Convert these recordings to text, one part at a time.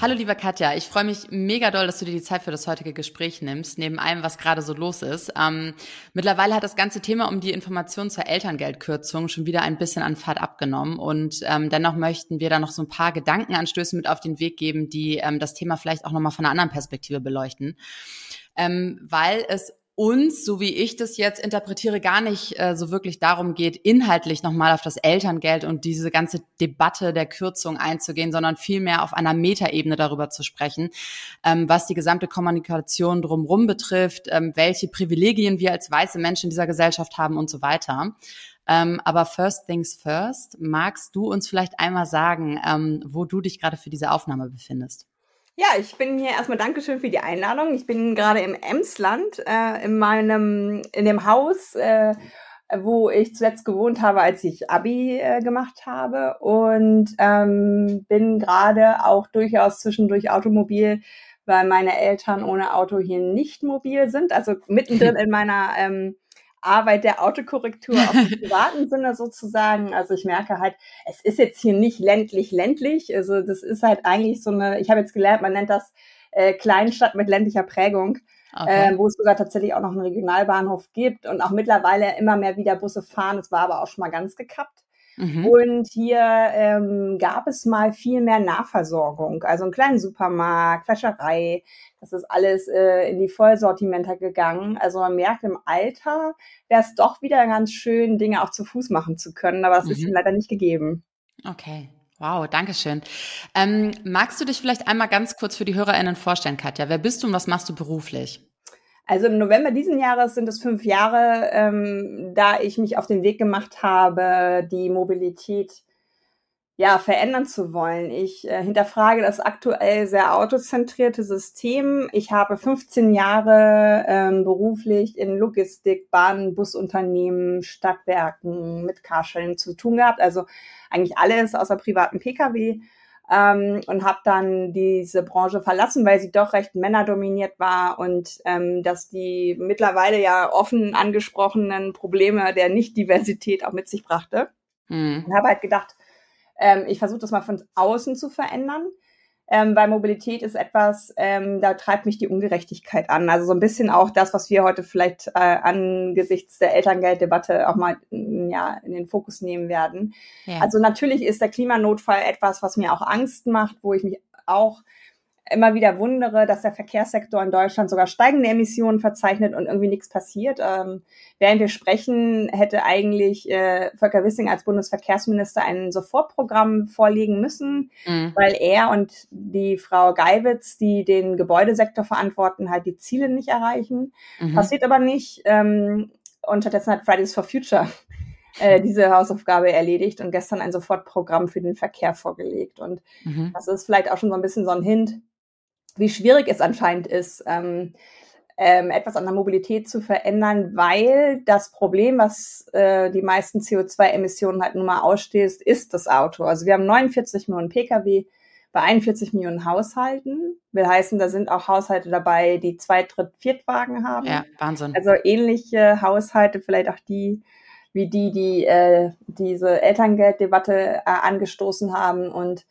Hallo liebe Katja, ich freue mich mega doll, dass du dir die Zeit für das heutige Gespräch nimmst, neben allem, was gerade so los ist. Ähm, mittlerweile hat das ganze Thema um die Information zur Elterngeldkürzung schon wieder ein bisschen an Fahrt abgenommen und ähm, dennoch möchten wir da noch so ein paar Gedankenanstöße mit auf den Weg geben, die ähm, das Thema vielleicht auch nochmal von einer anderen Perspektive beleuchten. Ähm, weil es uns, so wie ich das jetzt interpretiere, gar nicht äh, so wirklich darum geht, inhaltlich nochmal auf das Elterngeld und diese ganze Debatte der Kürzung einzugehen, sondern vielmehr auf einer Metaebene darüber zu sprechen, ähm, was die gesamte Kommunikation drumherum betrifft, ähm, welche Privilegien wir als weiße Menschen in dieser Gesellschaft haben und so weiter. Ähm, aber first things first, magst du uns vielleicht einmal sagen, ähm, wo du dich gerade für diese Aufnahme befindest? Ja, ich bin hier erstmal Dankeschön für die Einladung. Ich bin gerade im Emsland, äh, in meinem, in dem Haus, äh, wo ich zuletzt gewohnt habe, als ich Abi äh, gemacht habe und ähm, bin gerade auch durchaus zwischendurch automobil, weil meine Eltern ohne Auto hier nicht mobil sind. Also mittendrin in meiner ähm, Arbeit der Autokorrektur auf im privaten Sinne sozusagen. Also ich merke halt, es ist jetzt hier nicht ländlich ländlich. Also das ist halt eigentlich so eine, ich habe jetzt gelernt, man nennt das äh, Kleinstadt mit ländlicher Prägung. Okay. Äh, wo es sogar tatsächlich auch noch einen Regionalbahnhof gibt und auch mittlerweile immer mehr wieder Busse fahren. Das war aber auch schon mal ganz gekappt. Mhm. Und hier ähm, gab es mal viel mehr Nahversorgung, also einen kleinen Supermarkt, Fleischerei. Das ist alles äh, in die Vollsortimenter gegangen. Also man merkt im Alter, wäre es doch wieder ganz schön, Dinge auch zu Fuß machen zu können, aber das mhm. ist ihm leider nicht gegeben. Okay. Wow, danke schön. Ähm, magst du dich vielleicht einmal ganz kurz für die HörerInnen vorstellen, Katja? Wer bist du und was machst du beruflich? Also im November diesen Jahres sind es fünf Jahre, ähm, da ich mich auf den Weg gemacht habe, die Mobilität ja verändern zu wollen. Ich äh, hinterfrage das aktuell sehr autozentrierte System. Ich habe 15 Jahre ähm, beruflich in Logistik, Bahn, Busunternehmen, Stadtwerken mit Carsharing zu tun gehabt. Also eigentlich alles außer privaten Pkw ähm, und habe dann diese Branche verlassen, weil sie doch recht männerdominiert war und ähm, dass die mittlerweile ja offen angesprochenen Probleme der Nicht-Diversität auch mit sich brachte. Mhm. Und habe halt gedacht, ähm, ich versuche das mal von außen zu verändern ähm, weil Mobilität ist etwas, ähm, da treibt mich die Ungerechtigkeit an. Also so ein bisschen auch das, was wir heute vielleicht äh, angesichts der Elterngelddebatte auch mal mm, ja, in den Fokus nehmen werden. Ja. Also natürlich ist der Klimanotfall etwas, was mir auch Angst macht, wo ich mich auch immer wieder wundere, dass der Verkehrssektor in Deutschland sogar steigende Emissionen verzeichnet und irgendwie nichts passiert. Ähm, während wir sprechen, hätte eigentlich äh, Volker Wissing als Bundesverkehrsminister ein Sofortprogramm vorlegen müssen, mhm. weil er und die Frau Geiwitz, die den Gebäudesektor verantworten, halt die Ziele nicht erreichen. Mhm. Passiert aber nicht. Ähm, und stattdessen hat Fridays for Future äh, diese Hausaufgabe erledigt und gestern ein Sofortprogramm für den Verkehr vorgelegt. Und mhm. das ist vielleicht auch schon so ein bisschen so ein Hint, wie schwierig es anscheinend ist, ähm, ähm, etwas an der Mobilität zu verändern, weil das Problem, was äh, die meisten CO2-Emissionen halt nun mal ausstößt, ist das Auto. Also wir haben 49 Millionen Pkw bei 41 Millionen Haushalten. Will heißen, da sind auch Haushalte dabei, die zwei, dritt, viertwagen haben. Ja, Wahnsinn. Also ähnliche Haushalte, vielleicht auch die, wie die, die äh, diese Elterngelddebatte äh, angestoßen haben und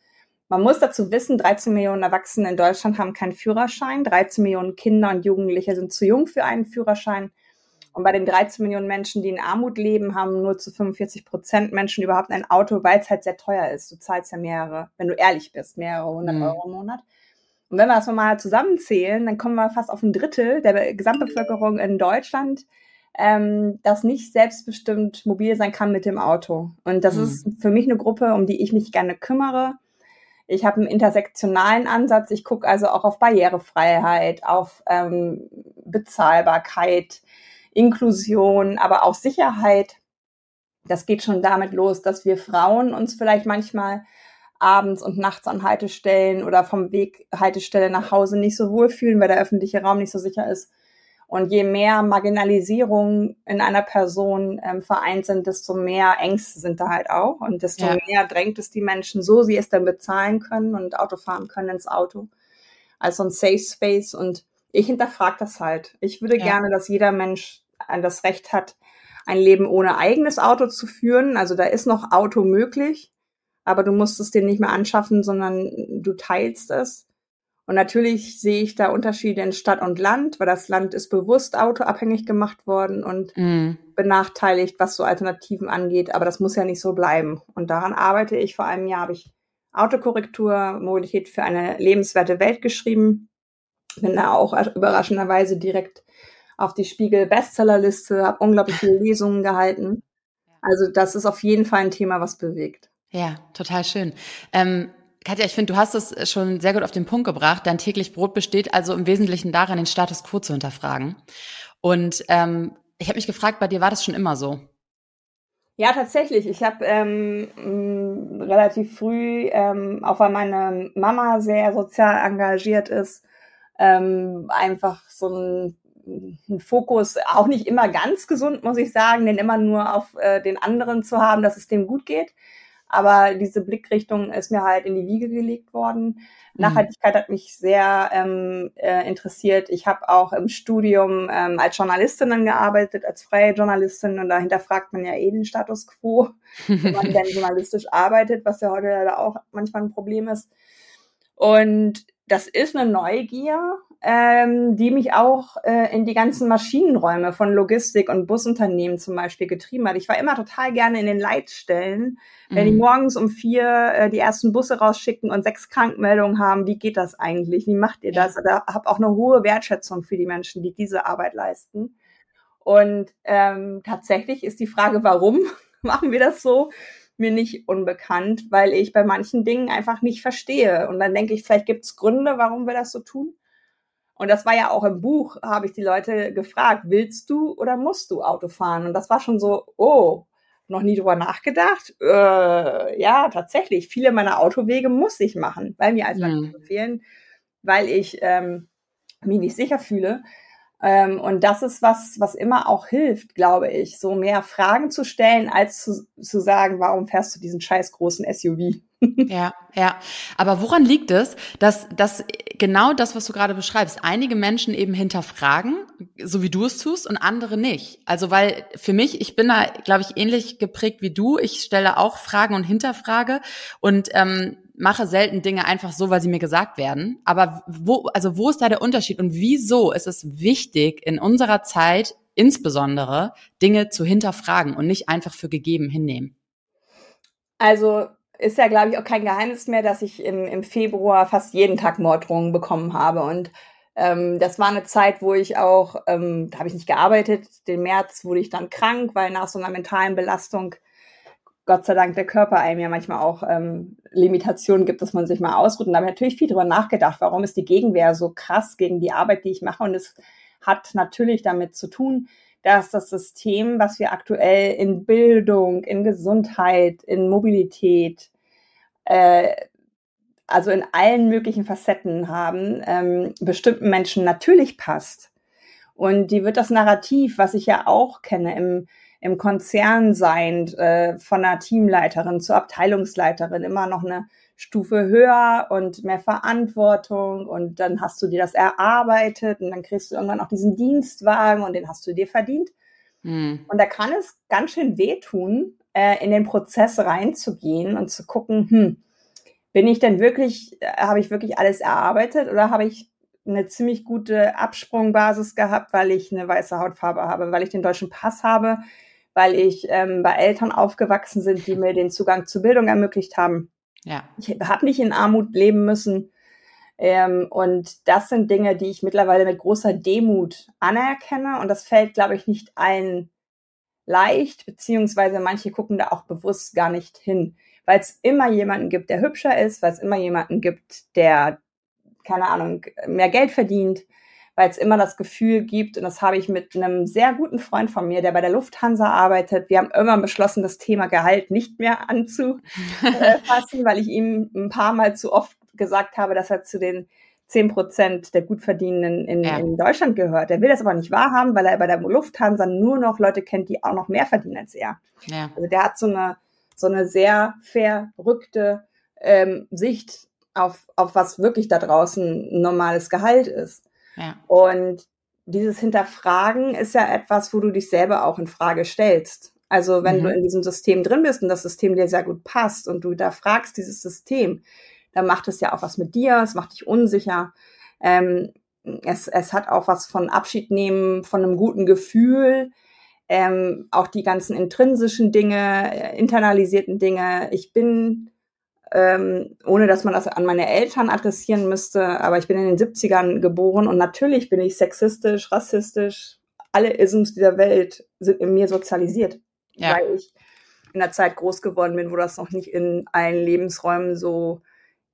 man muss dazu wissen, 13 Millionen Erwachsene in Deutschland haben keinen Führerschein, 13 Millionen Kinder und Jugendliche sind zu jung für einen Führerschein. Und bei den 13 Millionen Menschen, die in Armut leben, haben nur zu 45 Prozent Menschen überhaupt ein Auto, weil es halt sehr teuer ist. Du zahlst ja mehrere, wenn du ehrlich bist, mehrere hundert mhm. Euro im Monat. Und wenn wir das mal zusammenzählen, dann kommen wir fast auf ein Drittel der Gesamtbevölkerung in Deutschland, ähm, das nicht selbstbestimmt mobil sein kann mit dem Auto. Und das mhm. ist für mich eine Gruppe, um die ich mich gerne kümmere ich habe einen intersektionalen Ansatz. Ich gucke also auch auf Barrierefreiheit, auf ähm, Bezahlbarkeit, Inklusion, aber auch Sicherheit. Das geht schon damit los, dass wir Frauen uns vielleicht manchmal abends und nachts an Haltestellen oder vom Weg Haltestelle nach Hause nicht so wohlfühlen, weil der öffentliche Raum nicht so sicher ist. Und je mehr Marginalisierung in einer Person ähm, vereint sind, desto mehr Ängste sind da halt auch. Und desto ja. mehr drängt es die Menschen, so sie es dann bezahlen können und Auto fahren können ins Auto. Also ein Safe Space. Und ich hinterfrage das halt. Ich würde ja. gerne, dass jeder Mensch das Recht hat, ein Leben ohne eigenes Auto zu führen. Also da ist noch Auto möglich, aber du musst es dir nicht mehr anschaffen, sondern du teilst es. Und natürlich sehe ich da Unterschiede in Stadt und Land, weil das Land ist bewusst autoabhängig gemacht worden und mm. benachteiligt, was so Alternativen angeht. Aber das muss ja nicht so bleiben. Und daran arbeite ich. Vor einem Jahr habe ich Autokorrektur, Mobilität für eine lebenswerte Welt geschrieben. Bin da auch überraschenderweise direkt auf die Spiegel Bestsellerliste, habe unglaublich viele Lesungen gehalten. Also das ist auf jeden Fall ein Thema, was bewegt. Ja, total schön. Ähm, Katja, ich finde, du hast es schon sehr gut auf den Punkt gebracht. Dein täglich Brot besteht also im Wesentlichen darin, den Status quo zu hinterfragen. Und ähm, ich habe mich gefragt, bei dir war das schon immer so? Ja, tatsächlich. Ich habe ähm, relativ früh, ähm, auch weil meine Mama sehr sozial engagiert ist, ähm, einfach so ein ein Fokus, auch nicht immer ganz gesund, muss ich sagen, den immer nur auf äh, den anderen zu haben, dass es dem gut geht. Aber diese Blickrichtung ist mir halt in die Wiege gelegt worden. Mhm. Nachhaltigkeit hat mich sehr ähm, äh, interessiert. Ich habe auch im Studium ähm, als Journalistin dann gearbeitet, als freie Journalistin. Und dahinter fragt man ja eh den Status quo, wenn man denn journalistisch arbeitet, was ja heute leider auch manchmal ein Problem ist. Und das ist eine Neugier, ähm, die mich auch äh, in die ganzen Maschinenräume von Logistik und Busunternehmen zum Beispiel getrieben hat. Ich war immer total gerne in den Leitstellen, wenn die mhm. morgens um vier äh, die ersten Busse rausschicken und sechs Krankmeldungen haben. Wie geht das eigentlich? Wie macht ihr das? Da habe auch eine hohe Wertschätzung für die Menschen, die diese Arbeit leisten. Und ähm, tatsächlich ist die Frage, warum machen wir das so? mir nicht unbekannt, weil ich bei manchen Dingen einfach nicht verstehe. Und dann denke ich, vielleicht gibt es Gründe, warum wir das so tun. Und das war ja auch im Buch, habe ich die Leute gefragt, willst du oder musst du Auto fahren? Und das war schon so, oh, noch nie drüber nachgedacht. Äh, ja, tatsächlich, viele meiner Autowege muss ich machen, weil mir Alternativen mhm. fehlen, weil ich ähm, mich nicht sicher fühle. Ähm, und das ist was, was immer auch hilft, glaube ich, so mehr Fragen zu stellen, als zu, zu sagen, warum fährst du diesen scheiß großen SUV? Ja, ja. Aber woran liegt es, dass, dass genau das, was du gerade beschreibst, einige Menschen eben hinterfragen, so wie du es tust, und andere nicht? Also, weil für mich, ich bin da, glaube ich, ähnlich geprägt wie du. Ich stelle auch Fragen und hinterfrage und ähm, mache selten Dinge einfach so, weil sie mir gesagt werden. Aber wo, also wo ist da der Unterschied und wieso ist es wichtig, in unserer Zeit insbesondere Dinge zu hinterfragen und nicht einfach für gegeben hinnehmen? Also ist ja, glaube ich, auch kein Geheimnis mehr, dass ich im, im Februar fast jeden Tag Morddrohungen bekommen habe. Und ähm, das war eine Zeit, wo ich auch, ähm, da habe ich nicht gearbeitet. Den März wurde ich dann krank, weil nach so einer mentalen Belastung Gott sei Dank der Körper einem ja manchmal auch ähm, Limitationen gibt, dass man sich mal ausruht. Und da habe ich natürlich viel drüber nachgedacht, warum ist die Gegenwehr so krass gegen die Arbeit, die ich mache. Und es hat natürlich damit zu tun, dass das System, was wir aktuell in Bildung, in Gesundheit, in Mobilität, äh, also in allen möglichen Facetten haben, ähm, bestimmten Menschen natürlich passt. Und die wird das Narrativ, was ich ja auch kenne, im im Konzern sein, äh, von einer Teamleiterin zur Abteilungsleiterin immer noch eine Stufe höher und mehr Verantwortung und dann hast du dir das erarbeitet und dann kriegst du irgendwann auch diesen Dienstwagen und den hast du dir verdient. Mhm. Und da kann es ganz schön wehtun, äh, in den Prozess reinzugehen und zu gucken, hm, bin ich denn wirklich, äh, habe ich wirklich alles erarbeitet oder habe ich eine ziemlich gute Absprungbasis gehabt, weil ich eine weiße Hautfarbe habe, weil ich den deutschen Pass habe, weil ich ähm, bei Eltern aufgewachsen sind, die mir den Zugang zur Bildung ermöglicht haben. Ja. Ich habe nicht in Armut leben müssen. Ähm, und das sind Dinge, die ich mittlerweile mit großer Demut anerkenne. Und das fällt, glaube ich, nicht allen leicht, beziehungsweise manche gucken da auch bewusst gar nicht hin, weil es immer jemanden gibt, der hübscher ist, weil es immer jemanden gibt, der, keine Ahnung, mehr Geld verdient, weil es immer das Gefühl gibt, und das habe ich mit einem sehr guten Freund von mir, der bei der Lufthansa arbeitet, wir haben irgendwann beschlossen, das Thema Gehalt nicht mehr anzufassen, weil ich ihm ein paar Mal zu oft gesagt habe, dass er zu den zehn Prozent der Gutverdienenden in, ja. in Deutschland gehört. Er will das aber nicht wahrhaben, weil er bei der Lufthansa nur noch Leute kennt, die auch noch mehr verdienen als er. Ja. Also der hat so eine, so eine sehr verrückte ähm, Sicht auf, auf was wirklich da draußen ein normales Gehalt ist. Ja. Und dieses Hinterfragen ist ja etwas, wo du dich selber auch in Frage stellst. Also wenn mhm. du in diesem System drin bist und das System dir sehr gut passt und du da fragst dieses System, dann macht es ja auch was mit dir, es macht dich unsicher. Ähm, es, es hat auch was von Abschied nehmen, von einem guten Gefühl, ähm, auch die ganzen intrinsischen Dinge, äh, internalisierten Dinge. Ich bin, ähm, ohne dass man das an meine Eltern adressieren müsste, aber ich bin in den 70ern geboren und natürlich bin ich sexistisch, rassistisch, alle Isms dieser Welt sind in mir sozialisiert, ja. weil ich in der Zeit groß geworden bin, wo das noch nicht in allen Lebensräumen so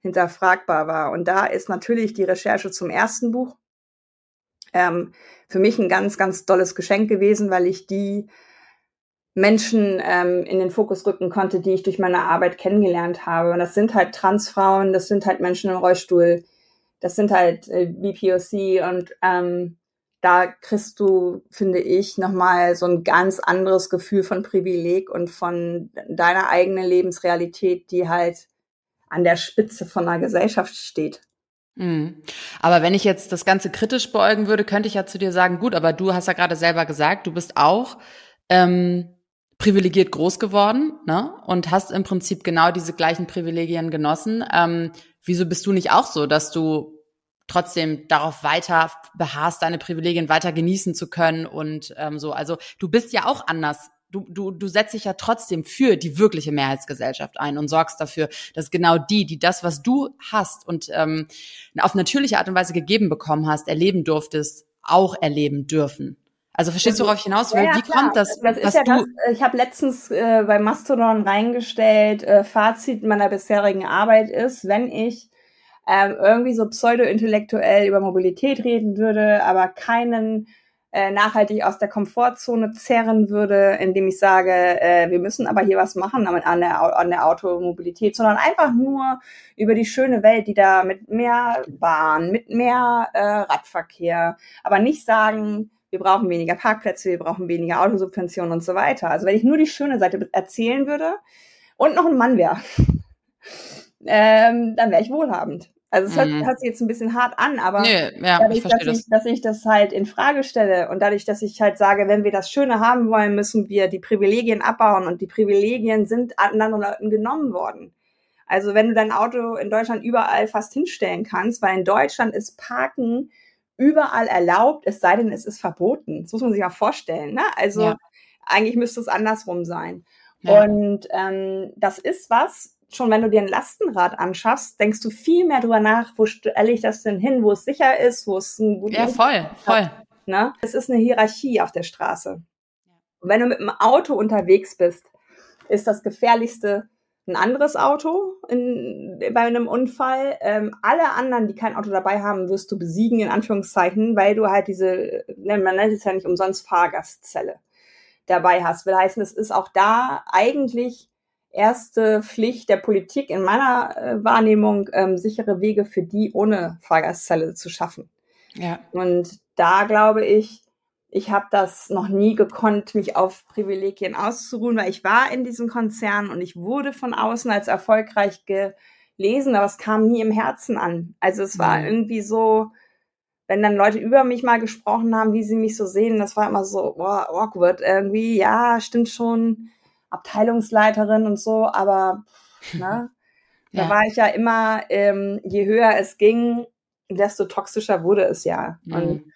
hinterfragbar war. Und da ist natürlich die Recherche zum ersten Buch ähm, für mich ein ganz, ganz tolles Geschenk gewesen, weil ich die Menschen ähm, in den Fokus rücken konnte, die ich durch meine Arbeit kennengelernt habe. Und das sind halt Transfrauen, das sind halt Menschen im Rollstuhl, das sind halt äh, BPOC und ähm, da kriegst du, finde ich, nochmal so ein ganz anderes Gefühl von Privileg und von deiner eigenen Lebensrealität, die halt an der Spitze von einer Gesellschaft steht. Mhm. Aber wenn ich jetzt das Ganze kritisch beäugen würde, könnte ich ja zu dir sagen, gut, aber du hast ja gerade selber gesagt, du bist auch ähm, privilegiert groß geworden ne? und hast im Prinzip genau diese gleichen Privilegien genossen. Ähm, wieso bist du nicht auch so, dass du trotzdem darauf weiter beharrst, deine Privilegien weiter genießen zu können und ähm, so. Also du bist ja auch anders du, du, du setzt dich ja trotzdem für die wirkliche Mehrheitsgesellschaft ein und sorgst dafür, dass genau die, die das, was du hast und ähm, auf natürliche Art und Weise gegeben bekommen hast, erleben durftest, auch erleben dürfen. Also verstehst du, worauf ich hinaus will? Ja, Wie klar. kommt das? das ist ja das, ich habe letztens äh, bei Mastodon reingestellt, äh, Fazit meiner bisherigen Arbeit ist, wenn ich ähm, irgendwie so pseudo-intellektuell über Mobilität reden würde, aber keinen äh, nachhaltig aus der Komfortzone zerren würde, indem ich sage, äh, wir müssen aber hier was machen an der, an der Automobilität, sondern einfach nur über die schöne Welt, die da mit mehr Bahn, mit mehr äh, Radverkehr, aber nicht sagen, wir brauchen weniger Parkplätze, wir brauchen weniger Autosubventionen und so weiter. Also wenn ich nur die schöne Seite erzählen würde und noch ein Mann wäre, ähm, dann wäre ich wohlhabend. Also es hört, mhm. hört sich jetzt ein bisschen hart an, aber nee, ja, dadurch, ich dass, ich, das. dass ich das halt in Frage stelle und dadurch, dass ich halt sage, wenn wir das Schöne haben wollen, müssen wir die Privilegien abbauen und die Privilegien sind anderen Leuten genommen worden. Also wenn du dein Auto in Deutschland überall fast hinstellen kannst, weil in Deutschland ist Parken überall erlaubt, es sei denn, es ist verboten. Das muss man sich ja vorstellen. Ne? Also ja. eigentlich müsste es andersrum sein. Ja. Und ähm, das ist was, schon wenn du dir ein Lastenrad anschaffst, denkst du viel mehr drüber nach, wo stelle ich das denn hin, wo es sicher ist, wo es ein guter Ja, voll, voll. Ne? Es ist eine Hierarchie auf der Straße. Und wenn du mit einem Auto unterwegs bist, ist das gefährlichste ein anderes Auto in, bei einem Unfall. Ähm, alle anderen, die kein Auto dabei haben, wirst du besiegen, in Anführungszeichen, weil du halt diese, ne, man nennt es ja nicht umsonst Fahrgastzelle dabei hast. Will heißen, es ist auch da eigentlich erste Pflicht der Politik in meiner äh, Wahrnehmung, ähm, sichere Wege für die ohne Fahrgastzelle zu schaffen. Ja. Und da glaube ich, ich habe das noch nie gekonnt, mich auf Privilegien auszuruhen, weil ich war in diesem Konzern und ich wurde von außen als erfolgreich gelesen, aber es kam nie im Herzen an. Also es war mhm. irgendwie so, wenn dann Leute über mich mal gesprochen haben, wie sie mich so sehen, das war immer so boah, awkward irgendwie. Ja, stimmt schon Abteilungsleiterin und so, aber ne, ja. da war ich ja immer, ähm, je höher es ging, desto toxischer wurde es ja. Mhm. Und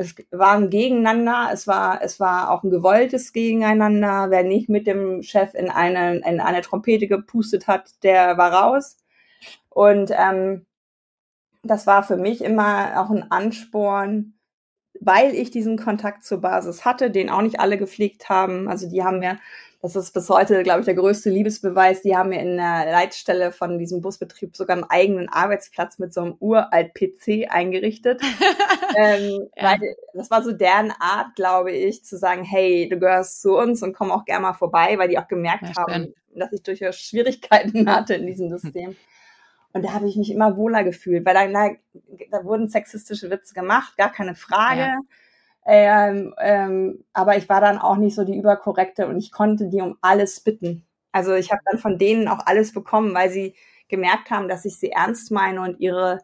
es war ein Gegeneinander, es war, es war auch ein gewolltes Gegeneinander. Wer nicht mit dem Chef in eine, in eine Trompete gepustet hat, der war raus. Und ähm, das war für mich immer auch ein Ansporn, weil ich diesen Kontakt zur Basis hatte, den auch nicht alle gepflegt haben. Also die haben mir, das ist bis heute, glaube ich, der größte Liebesbeweis, die haben mir in der Leitstelle von diesem Busbetrieb sogar einen eigenen Arbeitsplatz mit so einem uralt PC eingerichtet. ähm, ja. weil das war so deren Art, glaube ich, zu sagen, hey, du gehörst zu uns und komm auch gerne mal vorbei, weil die auch gemerkt ja, haben, dass ich durchaus Schwierigkeiten hatte in diesem System. Und da habe ich mich immer wohler gefühlt, weil da, da, da wurden sexistische Witze gemacht, gar keine Frage. Ja. Ähm, ähm, aber ich war dann auch nicht so die überkorrekte und ich konnte die um alles bitten. Also ich habe dann von denen auch alles bekommen, weil sie gemerkt haben, dass ich sie ernst meine und ihre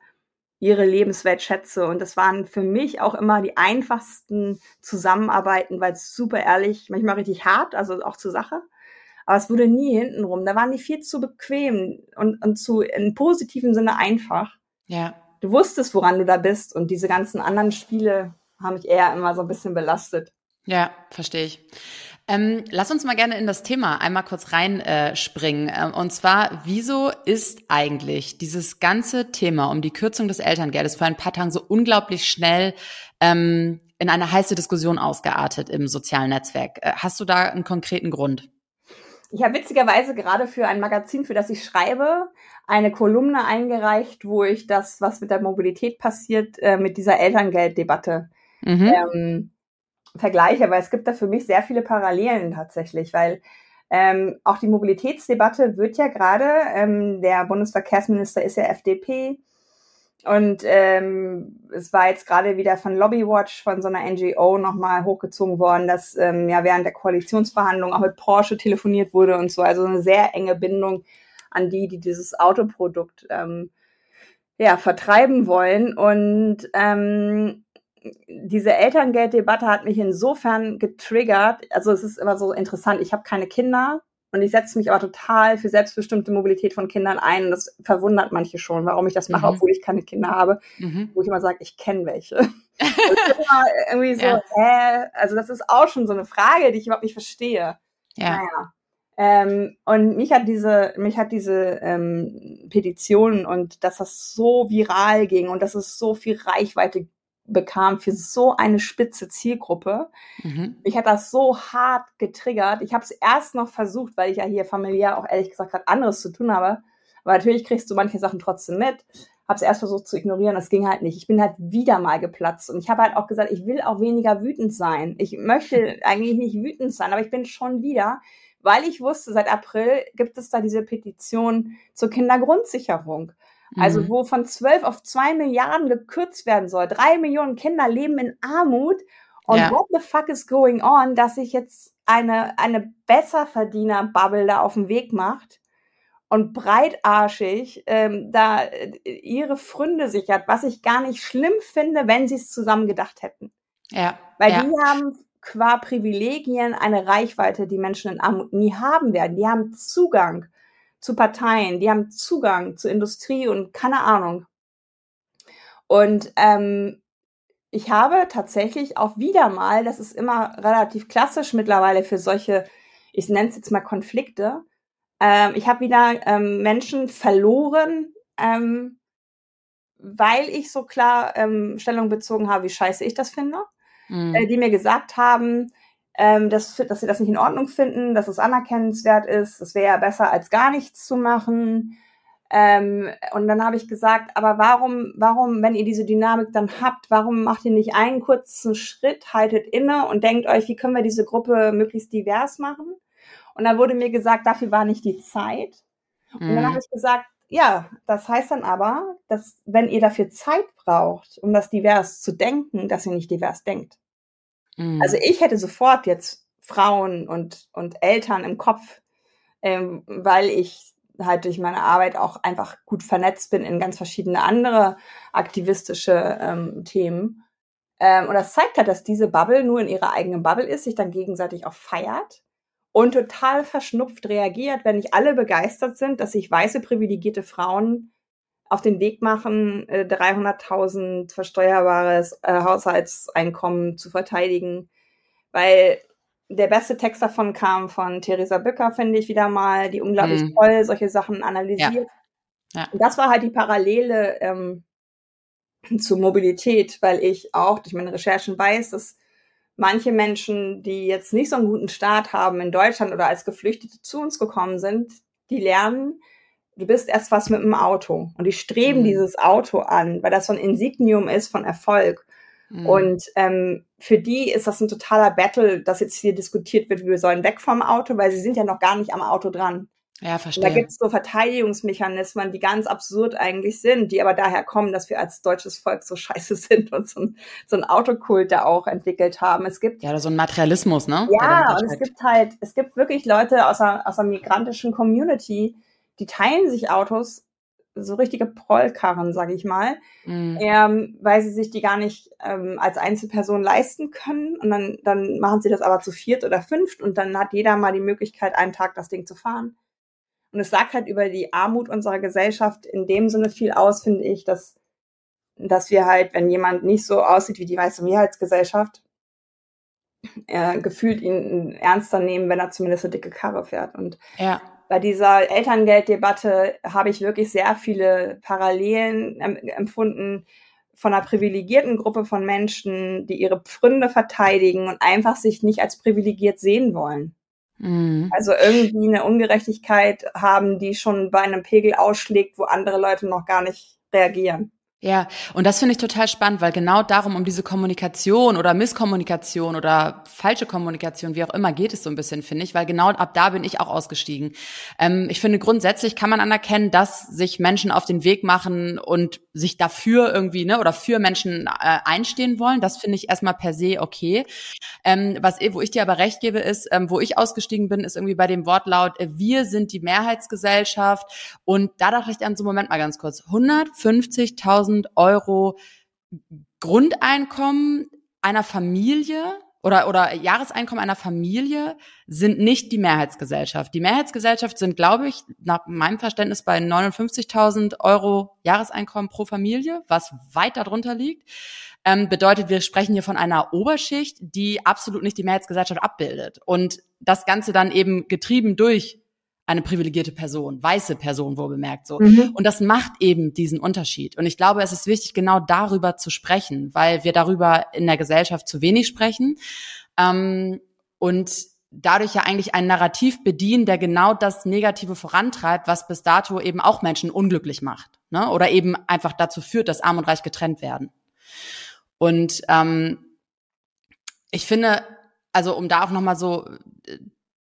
ihre Lebenswelt schätze. Und das waren für mich auch immer die einfachsten Zusammenarbeiten, weil es super ehrlich, manchmal richtig hart, also auch zur Sache. Aber es wurde nie hintenrum. Da waren die viel zu bequem und, und zu in positiven Sinne einfach. Ja. Du wusstest, woran du da bist. Und diese ganzen anderen Spiele haben mich eher immer so ein bisschen belastet. Ja, verstehe ich. Ähm, lass uns mal gerne in das Thema einmal kurz reinspringen. Äh, ähm, und zwar, wieso ist eigentlich dieses ganze Thema um die Kürzung des Elterngeldes vor ein paar Tagen so unglaublich schnell ähm, in eine heiße Diskussion ausgeartet im sozialen Netzwerk? Äh, hast du da einen konkreten Grund? Ich habe witzigerweise gerade für ein Magazin, für das ich schreibe, eine Kolumne eingereicht, wo ich das, was mit der Mobilität passiert, äh, mit dieser Elterngelddebatte mhm. ähm, vergleiche, weil es gibt da für mich sehr viele Parallelen tatsächlich, weil ähm, auch die Mobilitätsdebatte wird ja gerade, ähm, der Bundesverkehrsminister ist ja FDP, und ähm, es war jetzt gerade wieder von Lobbywatch, von so einer NGO nochmal hochgezogen worden, dass ähm, ja während der Koalitionsverhandlungen auch mit Porsche telefoniert wurde und so. Also eine sehr enge Bindung an die, die dieses Autoprodukt ähm, ja, vertreiben wollen. Und ähm, diese Elterngelddebatte hat mich insofern getriggert. Also es ist immer so interessant. Ich habe keine Kinder, und ich setze mich aber total für selbstbestimmte Mobilität von Kindern ein. Und das verwundert manche schon, warum ich das mache, mhm. obwohl ich keine Kinder habe. Mhm. Wo ich immer sage, ich kenne welche. irgendwie so, ja. äh, also das ist auch schon so eine Frage, die ich überhaupt nicht verstehe. Ja. Naja. Ähm, und mich hat diese, mich hat diese ähm, Petition und dass das so viral ging und dass es so viel Reichweite bekam für so eine spitze Zielgruppe. Mhm. Mich hat das so hart getriggert. Ich habe es erst noch versucht, weil ich ja hier familiär auch ehrlich gesagt gerade anderes zu tun habe. Aber natürlich kriegst du manche Sachen trotzdem mit. Habe es erst versucht zu ignorieren, das ging halt nicht. Ich bin halt wieder mal geplatzt und ich habe halt auch gesagt, ich will auch weniger wütend sein. Ich möchte eigentlich nicht wütend sein, aber ich bin schon wieder, weil ich wusste, seit April gibt es da diese Petition zur Kindergrundsicherung. Also mhm. wo von 12 auf 2 Milliarden gekürzt werden soll. Drei Millionen Kinder leben in Armut. Und ja. what the fuck is going on, dass sich jetzt eine, eine Besserverdiener-Bubble da auf den Weg macht und breitarschig ähm, da äh, ihre Fründe sichert, was ich gar nicht schlimm finde, wenn sie es zusammen gedacht hätten. Ja. Weil ja. die haben qua Privilegien eine Reichweite, die Menschen in Armut nie haben werden. Die haben Zugang zu Parteien, die haben Zugang zur Industrie und keine Ahnung. Und ähm, ich habe tatsächlich auch wieder mal, das ist immer relativ klassisch mittlerweile für solche, ich nenne es jetzt mal Konflikte, ähm, ich habe wieder ähm, Menschen verloren, ähm, weil ich so klar ähm, Stellung bezogen habe, wie scheiße ich das finde, mhm. äh, die mir gesagt haben, ähm, dass, dass sie das nicht in Ordnung finden, dass es anerkennenswert ist. Es wäre ja besser, als gar nichts zu machen. Ähm, und dann habe ich gesagt, aber warum, warum, wenn ihr diese Dynamik dann habt, warum macht ihr nicht einen kurzen Schritt, haltet inne und denkt euch, wie können wir diese Gruppe möglichst divers machen? Und dann wurde mir gesagt, dafür war nicht die Zeit. Und dann mhm. habe ich gesagt, ja, das heißt dann aber, dass wenn ihr dafür Zeit braucht, um das divers zu denken, dass ihr nicht divers denkt. Mhm. Also ich hätte sofort jetzt Frauen und, und Eltern im Kopf, ähm, weil ich halt durch meine Arbeit auch einfach gut vernetzt bin in ganz verschiedene andere aktivistische ähm, Themen. Ähm, und das zeigt halt, dass diese Bubble nur in ihrer eigenen Bubble ist, sich dann gegenseitig auch feiert und total verschnupft reagiert, wenn nicht alle begeistert sind, dass sich weiße privilegierte Frauen auf den Weg machen, 300.000 äh, versteuerbares äh, Haushaltseinkommen zu verteidigen, weil der beste Text davon kam von Theresa Bücker, finde ich wieder mal, die unglaublich mhm. toll solche Sachen analysiert. Ja. Ja. Und das war halt die Parallele, ähm, zur Mobilität, weil ich auch durch meine Recherchen weiß, dass manche Menschen, die jetzt nicht so einen guten Start haben in Deutschland oder als Geflüchtete zu uns gekommen sind, die lernen, du bist erst was mit dem Auto und die streben mhm. dieses Auto an, weil das so ein Insignium ist von Erfolg. Mhm. Und ähm, für die ist das ein totaler Battle, dass jetzt hier diskutiert wird, wir sollen weg vom Auto, weil sie sind ja noch gar nicht am Auto dran. Ja, verstehe. Und da gibt es so Verteidigungsmechanismen, die ganz absurd eigentlich sind, die aber daher kommen, dass wir als deutsches Volk so scheiße sind und so ein, so ein Autokult da auch entwickelt haben. Es gibt ja so ein Materialismus, ne? Ja, und es gibt halt, es gibt wirklich Leute aus einer, aus einer migrantischen Community, die teilen sich Autos, so richtige Prollkarren, sage ich mal, mhm. ähm, weil sie sich die gar nicht ähm, als Einzelperson leisten können. Und dann, dann machen sie das aber zu viert oder fünft und dann hat jeder mal die Möglichkeit, einen Tag das Ding zu fahren. Und es sagt halt über die Armut unserer Gesellschaft in dem Sinne viel aus, finde ich, dass, dass wir halt, wenn jemand nicht so aussieht wie die weiße Mehrheitsgesellschaft, äh, gefühlt ihn ernster nehmen, wenn er zumindest eine dicke Karre fährt. Und ja. Bei dieser Elterngelddebatte habe ich wirklich sehr viele Parallelen empfunden von einer privilegierten Gruppe von Menschen, die ihre Pfründe verteidigen und einfach sich nicht als privilegiert sehen wollen. Mhm. Also irgendwie eine Ungerechtigkeit haben, die schon bei einem Pegel ausschlägt, wo andere Leute noch gar nicht reagieren. Ja, und das finde ich total spannend, weil genau darum, um diese Kommunikation oder Misskommunikation oder falsche Kommunikation, wie auch immer, geht es so ein bisschen, finde ich, weil genau ab da bin ich auch ausgestiegen. Ähm, ich finde, grundsätzlich kann man anerkennen, dass sich Menschen auf den Weg machen und sich dafür irgendwie, ne, oder für Menschen äh, einstehen wollen. Das finde ich erstmal per se okay. Ähm, was, wo ich dir aber recht gebe, ist, ähm, wo ich ausgestiegen bin, ist irgendwie bei dem Wortlaut, äh, wir sind die Mehrheitsgesellschaft. Und da dachte ich dann so, Moment mal ganz kurz, 150.000 1000 Euro Grundeinkommen einer Familie oder, oder Jahreseinkommen einer Familie sind nicht die Mehrheitsgesellschaft. Die Mehrheitsgesellschaft sind, glaube ich, nach meinem Verständnis bei 59.000 Euro Jahreseinkommen pro Familie, was weit darunter liegt. Ähm, bedeutet, wir sprechen hier von einer Oberschicht, die absolut nicht die Mehrheitsgesellschaft abbildet. Und das Ganze dann eben getrieben durch eine privilegierte Person, weiße Person wohl bemerkt so. Mhm. Und das macht eben diesen Unterschied. Und ich glaube, es ist wichtig, genau darüber zu sprechen, weil wir darüber in der Gesellschaft zu wenig sprechen. Ähm, und dadurch ja eigentlich ein Narrativ bedienen, der genau das Negative vorantreibt, was bis dato eben auch Menschen unglücklich macht. Ne? Oder eben einfach dazu führt, dass Arm und Reich getrennt werden. Und ähm, ich finde, also um da auch nochmal so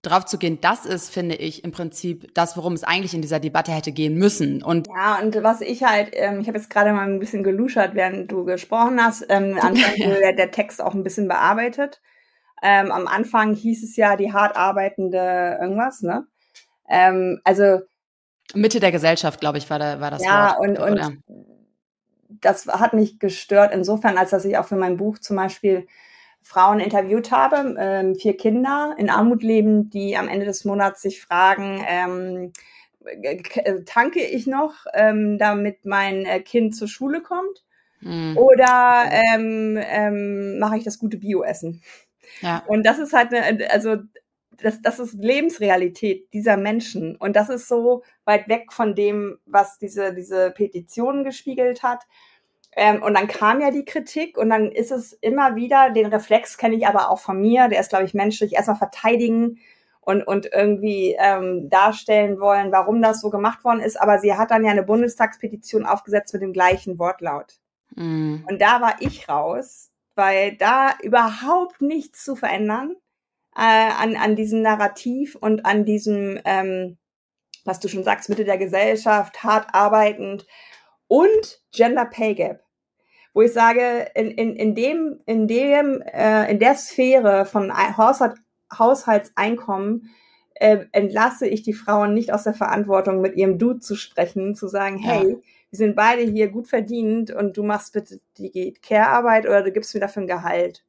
drauf zu gehen, das ist, finde ich, im Prinzip das, worum es eigentlich in dieser Debatte hätte gehen müssen. Und ja, und was ich halt, ähm, ich habe jetzt gerade mal ein bisschen geluschert, während du gesprochen hast, ähm, anscheinend wurde der, der Text auch ein bisschen bearbeitet. Ähm, am Anfang hieß es ja die hart arbeitende irgendwas, ne? Ähm, also Mitte der Gesellschaft, glaube ich, war, da, war das ja, Wort. Ja, und, und das hat mich gestört insofern, als dass ich auch für mein Buch zum Beispiel Frauen interviewt habe, ähm, vier Kinder in Armut leben, die am Ende des Monats sich fragen, ähm, äh, tanke ich noch, ähm, damit mein äh, Kind zur Schule kommt? Mhm. Oder ähm, ähm, mache ich das gute Bioessen? Ja. Und das ist halt, eine, also das, das ist Lebensrealität dieser Menschen. Und das ist so weit weg von dem, was diese, diese Petition gespiegelt hat. Ähm, und dann kam ja die Kritik und dann ist es immer wieder, den Reflex kenne ich aber auch von mir, der ist, glaube ich, menschlich, erstmal verteidigen und, und irgendwie ähm, darstellen wollen, warum das so gemacht worden ist. Aber sie hat dann ja eine Bundestagspetition aufgesetzt mit dem gleichen Wortlaut. Mhm. Und da war ich raus, weil da überhaupt nichts zu verändern äh, an, an diesem Narrativ und an diesem, ähm, was du schon sagst, Mitte der Gesellschaft, hart arbeitend und Gender Pay Gap wo ich sage, in, in, in dem, in dem, äh, in der Sphäre von Haushalt, Haushaltseinkommen äh, entlasse ich die Frauen nicht aus der Verantwortung, mit ihrem Dude zu sprechen, zu sagen, ja. hey, wir sind beide hier gut verdient und du machst bitte die Care-Arbeit oder du gibst mir dafür ein Gehalt.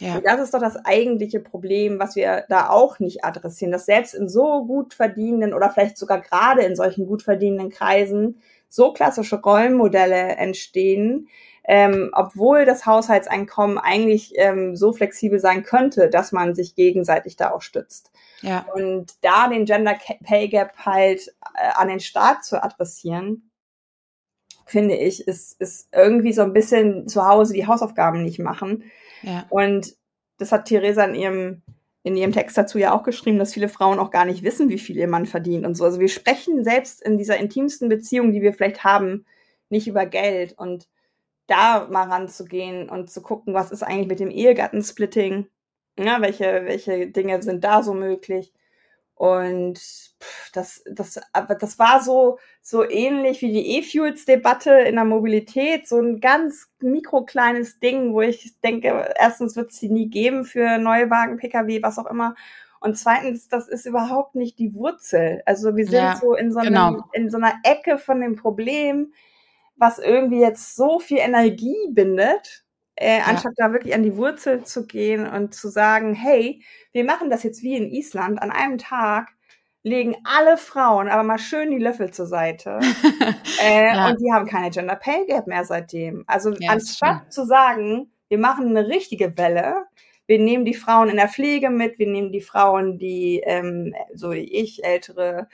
Ja. Und das ist doch das eigentliche Problem, was wir da auch nicht adressieren, dass selbst in so gut verdienenden oder vielleicht sogar gerade in solchen gut verdienenden Kreisen so klassische Rollenmodelle entstehen, ähm, obwohl das Haushaltseinkommen eigentlich ähm, so flexibel sein könnte, dass man sich gegenseitig da auch stützt. Ja. Und da den Gender Pay Gap halt äh, an den Staat zu adressieren, finde ich, ist, ist irgendwie so ein bisschen zu Hause die Hausaufgaben nicht machen. Ja. Und das hat Theresa in ihrem, in ihrem Text dazu ja auch geschrieben, dass viele Frauen auch gar nicht wissen, wie viel ihr Mann verdient und so. Also wir sprechen selbst in dieser intimsten Beziehung, die wir vielleicht haben, nicht über Geld und da mal ranzugehen und zu gucken, was ist eigentlich mit dem Ehegattensplitting, ja, welche, welche Dinge sind da so möglich und das, das, aber das war so, so ähnlich wie die E-Fuels-Debatte in der Mobilität, so ein ganz mikrokleines Ding, wo ich denke, erstens wird es die nie geben für Neuwagen, Pkw, was auch immer. Und zweitens, das ist überhaupt nicht die Wurzel. Also wir sind ja, so in so, einem, genau. in so einer Ecke von dem Problem, was irgendwie jetzt so viel Energie bindet äh, anstatt ja. da wirklich an die Wurzel zu gehen und zu sagen, hey, wir machen das jetzt wie in Island an einem Tag, legen alle Frauen aber mal schön die Löffel zur Seite. äh, ja. Und die haben keine Gender Pay Gap mehr seitdem. Also ja, anstatt zu sagen, wir machen eine richtige Welle, wir nehmen die Frauen in der Pflege mit, wir nehmen die Frauen, die, ähm, so wie ich, ältere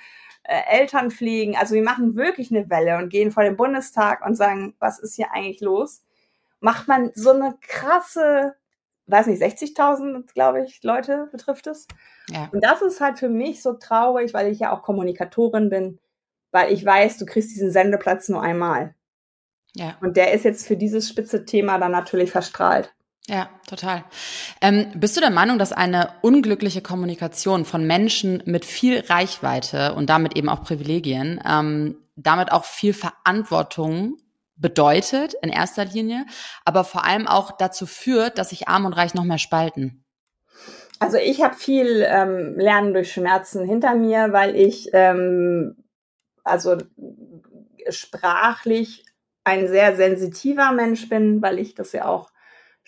äh, Eltern pflegen. Also wir machen wirklich eine Welle und gehen vor den Bundestag und sagen, was ist hier eigentlich los? macht man so eine krasse, weiß nicht, 60.000, glaube ich, Leute betrifft es. Ja. Und das ist halt für mich so traurig, weil ich ja auch Kommunikatorin bin, weil ich weiß, du kriegst diesen Sendeplatz nur einmal. Ja. Und der ist jetzt für dieses spitze Thema dann natürlich verstrahlt. Ja, total. Ähm, bist du der Meinung, dass eine unglückliche Kommunikation von Menschen mit viel Reichweite und damit eben auch Privilegien, ähm, damit auch viel Verantwortung bedeutet in erster Linie, aber vor allem auch dazu führt, dass sich Arm und Reich noch mehr spalten? Also ich habe viel ähm, Lernen durch Schmerzen hinter mir, weil ich ähm, also sprachlich ein sehr sensitiver Mensch bin, weil ich das ja auch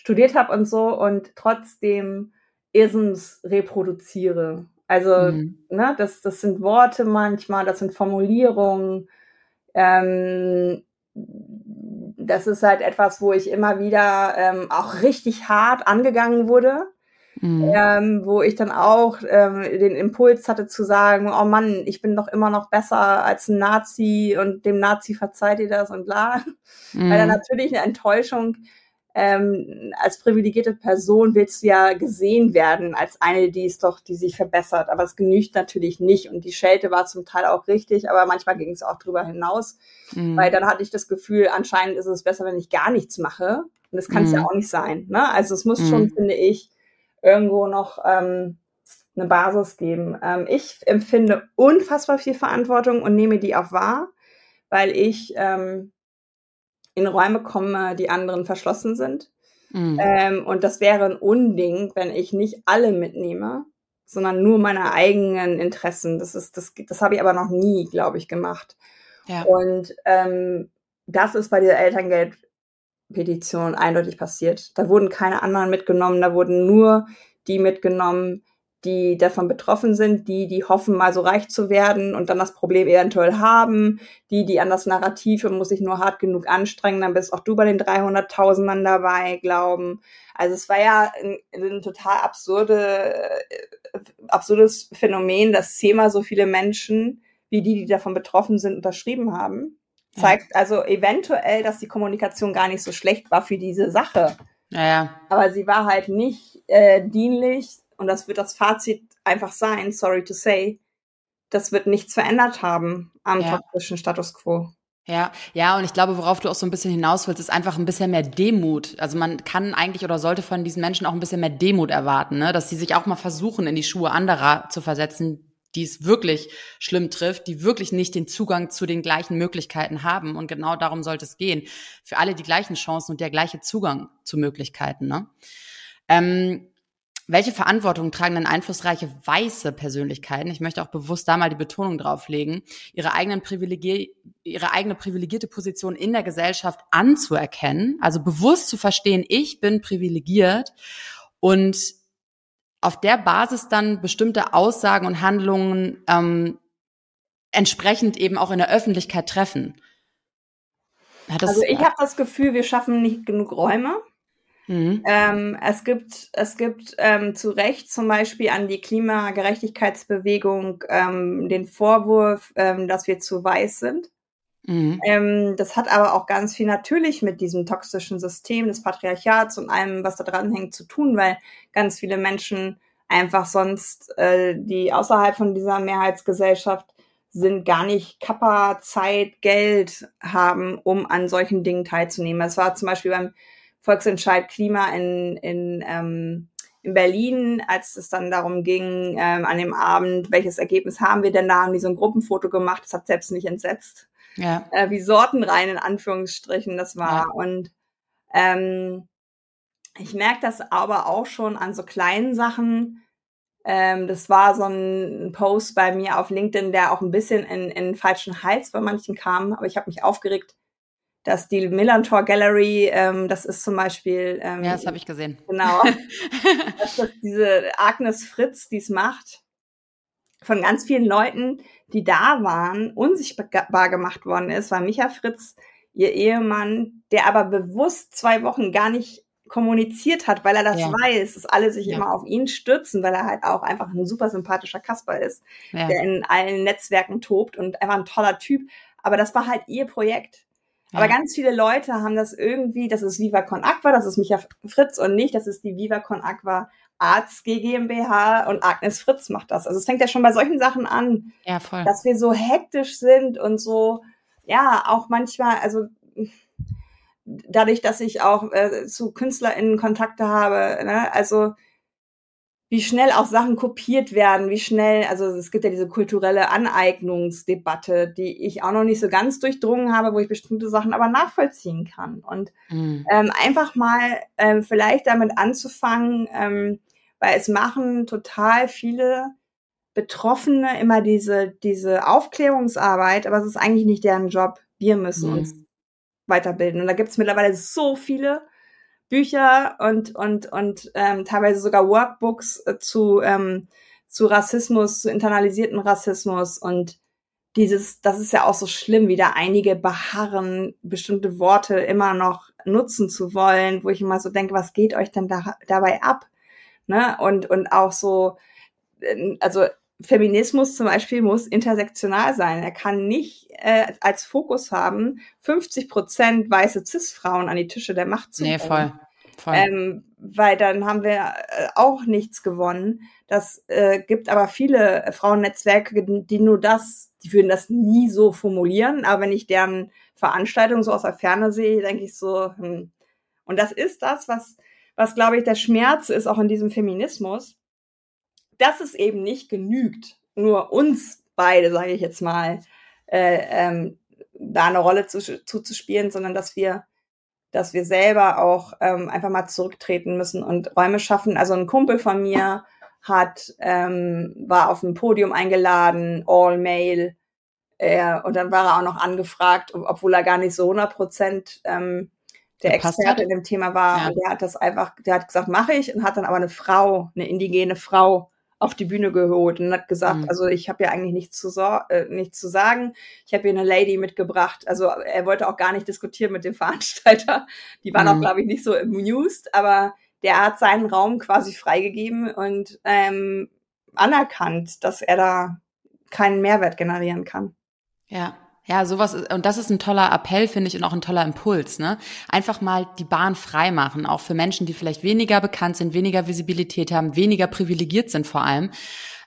studiert habe und so und trotzdem Isms reproduziere. Also, mhm. ne, das, das sind Worte manchmal, das sind Formulierungen. Ähm, das ist halt etwas, wo ich immer wieder ähm, auch richtig hart angegangen wurde. Mhm. Ähm, wo ich dann auch ähm, den Impuls hatte zu sagen, oh Mann, ich bin doch immer noch besser als ein Nazi und dem Nazi verzeiht ihr das und bla. Mhm. Weil dann natürlich eine Enttäuschung ähm, als privilegierte Person willst du ja gesehen werden als eine, die ist doch, die sich verbessert. Aber es genügt natürlich nicht. Und die Schelte war zum Teil auch richtig, aber manchmal ging es auch drüber hinaus. Mhm. Weil dann hatte ich das Gefühl, anscheinend ist es besser, wenn ich gar nichts mache. Und das kann es mhm. ja auch nicht sein. Ne? Also es muss mhm. schon, finde ich, irgendwo noch ähm, eine Basis geben. Ähm, ich empfinde unfassbar viel Verantwortung und nehme die auch wahr, weil ich ähm, in Räume komme, die anderen verschlossen sind. Mhm. Ähm, und das wäre ein Unding, wenn ich nicht alle mitnehme, sondern nur meine eigenen Interessen. Das ist, das, das habe ich aber noch nie, glaube ich, gemacht. Ja. Und ähm, das ist bei dieser Elterngeldpetition eindeutig passiert. Da wurden keine anderen mitgenommen, da wurden nur die mitgenommen, die davon betroffen sind, die, die hoffen, mal so reich zu werden und dann das Problem eventuell haben, die, die an das Narrativ und muss sich nur hart genug anstrengen, dann bist auch du bei den 300.000ern dabei, glauben. Also es war ja ein, ein total absurde, äh, absurdes Phänomen, dass zehnmal so viele Menschen, wie die, die davon betroffen sind, unterschrieben haben. Zeigt ja. also eventuell, dass die Kommunikation gar nicht so schlecht war für diese Sache. Ja, ja. Aber sie war halt nicht äh, dienlich und das wird das Fazit einfach sein, sorry to say, das wird nichts verändert haben am ja. toxischen Status quo. Ja, ja, und ich glaube, worauf du auch so ein bisschen hinaus willst, ist einfach ein bisschen mehr Demut. Also man kann eigentlich oder sollte von diesen Menschen auch ein bisschen mehr Demut erwarten, ne? dass sie sich auch mal versuchen, in die Schuhe anderer zu versetzen, die es wirklich schlimm trifft, die wirklich nicht den Zugang zu den gleichen Möglichkeiten haben. Und genau darum sollte es gehen. Für alle die gleichen Chancen und der gleiche Zugang zu Möglichkeiten. Ne? Ähm, welche Verantwortung tragen denn einflussreiche weiße Persönlichkeiten? Ich möchte auch bewusst da mal die Betonung drauflegen, ihre eigenen Privilegier ihre eigene privilegierte Position in der Gesellschaft anzuerkennen, also bewusst zu verstehen, ich bin privilegiert und auf der Basis dann bestimmte Aussagen und Handlungen ähm, entsprechend eben auch in der Öffentlichkeit treffen. also ich habe das Gefühl, wir schaffen nicht genug Räume Mhm. Ähm, es gibt, es gibt ähm, zu Recht zum Beispiel an die Klimagerechtigkeitsbewegung ähm, den Vorwurf, ähm, dass wir zu weiß sind. Mhm. Ähm, das hat aber auch ganz viel natürlich mit diesem toxischen System des Patriarchats und allem, was da dran hängt, zu tun, weil ganz viele Menschen einfach sonst, äh, die außerhalb von dieser Mehrheitsgesellschaft sind, gar nicht Kappa, Zeit, Geld haben, um an solchen Dingen teilzunehmen. Das war zum Beispiel beim Volksentscheid Klima in, in, ähm, in Berlin, als es dann darum ging, ähm, an dem Abend, welches Ergebnis haben wir denn da, haben die so ein Gruppenfoto gemacht, das hat selbst nicht entsetzt. Ja. Äh, wie sortenrein in Anführungsstrichen das war. Ja. Und ähm, ich merke das aber auch schon an so kleinen Sachen. Ähm, das war so ein Post bei mir auf LinkedIn, der auch ein bisschen in, in den falschen Hals bei manchen kam, aber ich habe mich aufgeregt, dass die Millantor Gallery, ähm, das ist zum Beispiel. Ähm, ja, das habe ich gesehen. Genau. dass das diese Agnes Fritz, die es macht, von ganz vielen Leuten, die da waren, unsichtbar gemacht worden ist, war Micha Fritz, ihr Ehemann, der aber bewusst zwei Wochen gar nicht kommuniziert hat, weil er das ja. weiß, dass alle sich ja. immer auf ihn stürzen, weil er halt auch einfach ein super sympathischer Kasper ist, ja. der in allen Netzwerken tobt und einfach ein toller Typ. Aber das war halt ihr Projekt. Aber ganz viele Leute haben das irgendwie, das ist Viva Con Aqua, das ist Micha Fritz und nicht, das ist die Viva Con Aqua Arzt GmbH und Agnes Fritz macht das. Also es fängt ja schon bei solchen Sachen an, ja, voll. dass wir so hektisch sind und so, ja, auch manchmal, also dadurch, dass ich auch äh, zu KünstlerInnen Kontakte habe, ne, also wie schnell auch Sachen kopiert werden, wie schnell, also es gibt ja diese kulturelle Aneignungsdebatte, die ich auch noch nicht so ganz durchdrungen habe, wo ich bestimmte Sachen aber nachvollziehen kann. Und mhm. ähm, einfach mal ähm, vielleicht damit anzufangen, ähm, weil es machen total viele Betroffene immer diese, diese Aufklärungsarbeit, aber es ist eigentlich nicht deren Job. Wir müssen mhm. uns weiterbilden. Und da gibt es mittlerweile so viele Bücher und, und, und ähm, teilweise sogar Workbooks äh, zu, ähm, zu Rassismus, zu internalisierten Rassismus und dieses, das ist ja auch so schlimm, wie da einige beharren, bestimmte Worte immer noch nutzen zu wollen, wo ich immer so denke, was geht euch denn da, dabei ab? Ne? Und, und auch so, äh, also Feminismus zum Beispiel muss intersektional sein. Er kann nicht äh, als Fokus haben, 50 Prozent weiße Cis-Frauen an die Tische der Macht zu bringen. Nee, voll. voll. Ähm, weil dann haben wir äh, auch nichts gewonnen. Das äh, gibt aber viele Frauennetzwerke, die nur das, die würden das nie so formulieren. Aber wenn ich deren Veranstaltung so aus der Ferne sehe, denke ich so, hm. und das ist das, was, was glaube ich der Schmerz ist auch in diesem Feminismus dass es eben nicht genügt, nur uns beide, sage ich jetzt mal, äh, ähm, da eine Rolle zu, zuzuspielen, sondern dass wir, dass wir selber auch ähm, einfach mal zurücktreten müssen und Räume schaffen. Also ein Kumpel von mir hat ähm, war auf dem Podium eingeladen, all male, äh, und dann war er auch noch angefragt, obwohl er gar nicht so 100 Prozent ähm, der Experte in dem Thema war. Ja. Und der hat das einfach, der hat gesagt, mache ich, und hat dann aber eine Frau, eine indigene Frau auf die Bühne geholt und hat gesagt, mhm. also ich habe ja eigentlich nichts zu, so äh, nichts zu sagen. Ich habe hier eine Lady mitgebracht. Also er wollte auch gar nicht diskutieren mit dem Veranstalter. Die waren mhm. auch, glaube ich, nicht so amused, aber der hat seinen Raum quasi freigegeben und ähm, anerkannt, dass er da keinen Mehrwert generieren kann. Ja, ja, sowas ist, und das ist ein toller Appell, finde ich, und auch ein toller Impuls, ne? Einfach mal die Bahn frei machen, auch für Menschen, die vielleicht weniger bekannt sind, weniger Visibilität haben, weniger privilegiert sind vor allem,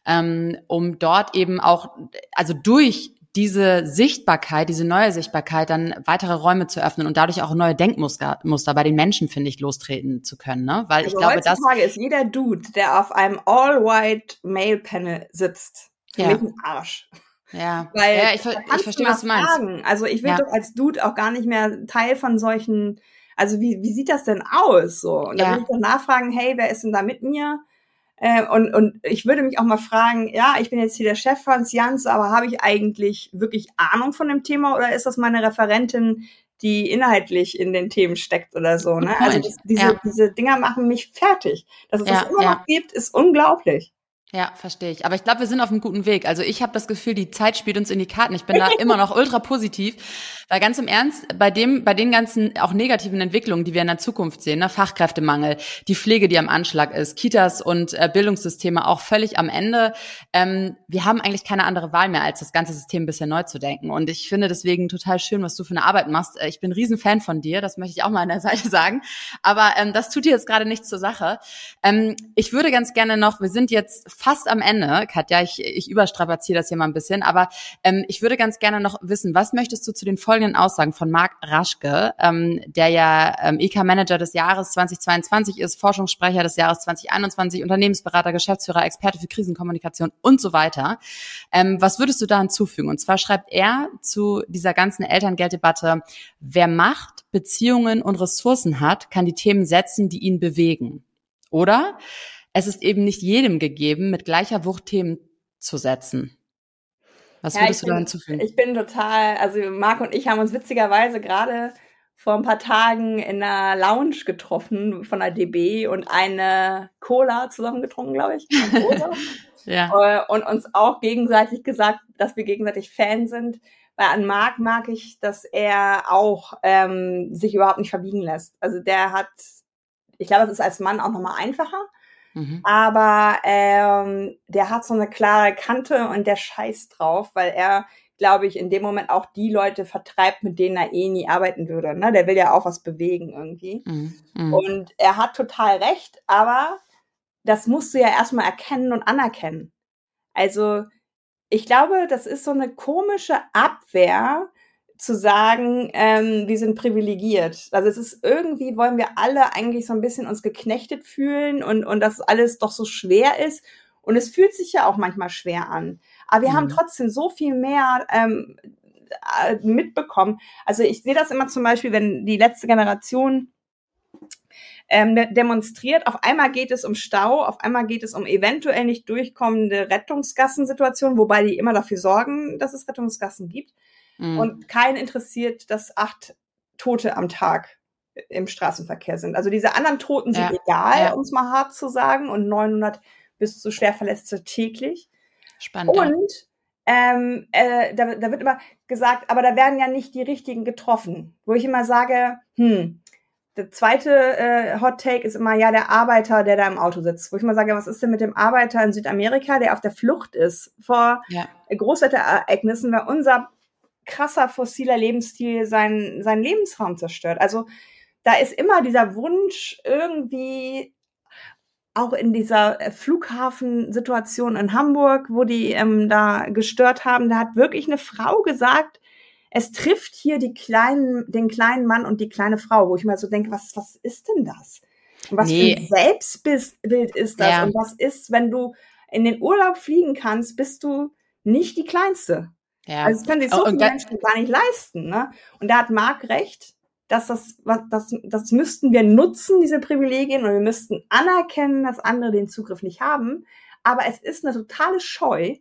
ähm, um dort eben auch, also durch diese Sichtbarkeit, diese neue Sichtbarkeit, dann weitere Räume zu öffnen und dadurch auch neue Denkmuster Muster bei den Menschen, finde ich, lostreten zu können, ne? Weil also ich glaube, das. ist jeder Dude, der auf einem all-white Male-Panel sitzt, für ja. mich ein Arsch. Ja, Weil ja ich, ich verstehe, was du meinst. Fragen. Also ich will ja. doch als Dude auch gar nicht mehr Teil von solchen, also wie, wie sieht das denn aus? So? Und dann ja. will ich doch nachfragen, hey, wer ist denn da mit mir? Äh, und, und ich würde mich auch mal fragen, ja, ich bin jetzt hier der Chef Franz Jans, aber habe ich eigentlich wirklich Ahnung von dem Thema oder ist das meine Referentin, die inhaltlich in den Themen steckt oder so? Ne? Also das, diese, ja. diese Dinger machen mich fertig. Dass es ja, das immer noch gibt, ist unglaublich. Ja, verstehe ich. Aber ich glaube, wir sind auf einem guten Weg. Also ich habe das Gefühl, die Zeit spielt uns in die Karten. Ich bin da immer noch ultra positiv. Weil ganz im Ernst, bei dem, bei den ganzen auch negativen Entwicklungen, die wir in der Zukunft sehen, ne, Fachkräftemangel, die Pflege, die am Anschlag ist, Kitas und äh, Bildungssysteme auch völlig am Ende. Ähm, wir haben eigentlich keine andere Wahl mehr, als das ganze System ein bisschen neu zu denken. Und ich finde deswegen total schön, was du für eine Arbeit machst. Äh, ich bin ein Riesenfan von dir, das möchte ich auch mal an der Seite sagen. Aber ähm, das tut dir jetzt gerade nichts zur Sache. Ähm, ich würde ganz gerne noch, wir sind jetzt fast am Ende, Katja, ich, ich überstrapaziere das hier mal ein bisschen, aber ähm, ich würde ganz gerne noch wissen, was möchtest du zu den folgenden Aussagen von Marc Raschke, ähm, der ja ähm, EK-Manager des Jahres 2022 ist, Forschungssprecher des Jahres 2021, Unternehmensberater, Geschäftsführer, Experte für Krisenkommunikation und so weiter. Ähm, was würdest du da hinzufügen? Und zwar schreibt er zu dieser ganzen Elterngelddebatte, wer Macht, Beziehungen und Ressourcen hat, kann die Themen setzen, die ihn bewegen. Oder es ist eben nicht jedem gegeben, mit gleicher Wucht Themen zu setzen. Was ja, würdest du da hinzufügen? Ich bin total, also Marc und ich haben uns witzigerweise gerade vor ein paar Tagen in einer Lounge getroffen von der DB und eine Cola zusammengetrunken, glaube ich. ja. Äh, und uns auch gegenseitig gesagt, dass wir gegenseitig Fan sind. Weil an Marc mag ich, dass er auch ähm, sich überhaupt nicht verbiegen lässt. Also der hat, ich glaube, es ist als Mann auch nochmal einfacher Mhm. Aber ähm, der hat so eine klare Kante und der scheißt drauf, weil er, glaube ich, in dem Moment auch die Leute vertreibt, mit denen er eh nie arbeiten würde. Ne? Der will ja auch was bewegen irgendwie. Mhm. Mhm. Und er hat total recht, aber das musst du ja erstmal erkennen und anerkennen. Also ich glaube, das ist so eine komische Abwehr zu sagen, ähm, wir sind privilegiert. Also es ist irgendwie, wollen wir alle eigentlich so ein bisschen uns geknechtet fühlen und, und dass alles doch so schwer ist. Und es fühlt sich ja auch manchmal schwer an. Aber wir mhm. haben trotzdem so viel mehr ähm, äh, mitbekommen. Also ich sehe das immer zum Beispiel, wenn die letzte Generation ähm, demonstriert. Auf einmal geht es um Stau, auf einmal geht es um eventuell nicht durchkommende Rettungsgassensituationen, wobei die immer dafür sorgen, dass es Rettungsgassen gibt. Mhm. Und keinen interessiert, dass acht Tote am Tag im Straßenverkehr sind. Also diese anderen Toten sind ja. egal, ja. um es mal hart zu sagen, und 900 bis zu Schwerverletzte täglich. Spannend. Und ähm, äh, da, da wird immer gesagt, aber da werden ja nicht die richtigen getroffen. Wo ich immer sage, hm, der zweite äh, Hot Take ist immer, ja, der Arbeiter, der da im Auto sitzt. Wo ich immer sage, was ist denn mit dem Arbeiter in Südamerika, der auf der Flucht ist vor ja. Großwetterereignissen, weil unser krasser fossiler Lebensstil seinen, seinen Lebensraum zerstört. Also da ist immer dieser Wunsch irgendwie auch in dieser äh, Flughafensituation in Hamburg, wo die ähm, da gestört haben, da hat wirklich eine Frau gesagt, es trifft hier die kleinen, den kleinen Mann und die kleine Frau, wo ich mal so denke, was, was ist denn das? Und was nee. für ein Selbstbild ist das? Ja. Und was ist, wenn du in den Urlaub fliegen kannst, bist du nicht die Kleinste. Ja. Also es können sich so viele Menschen gar nicht leisten. Ne? Und da hat Marc recht, dass das, das, das müssten wir nutzen, diese Privilegien, und wir müssten anerkennen, dass andere den Zugriff nicht haben. Aber es ist eine totale Scheu,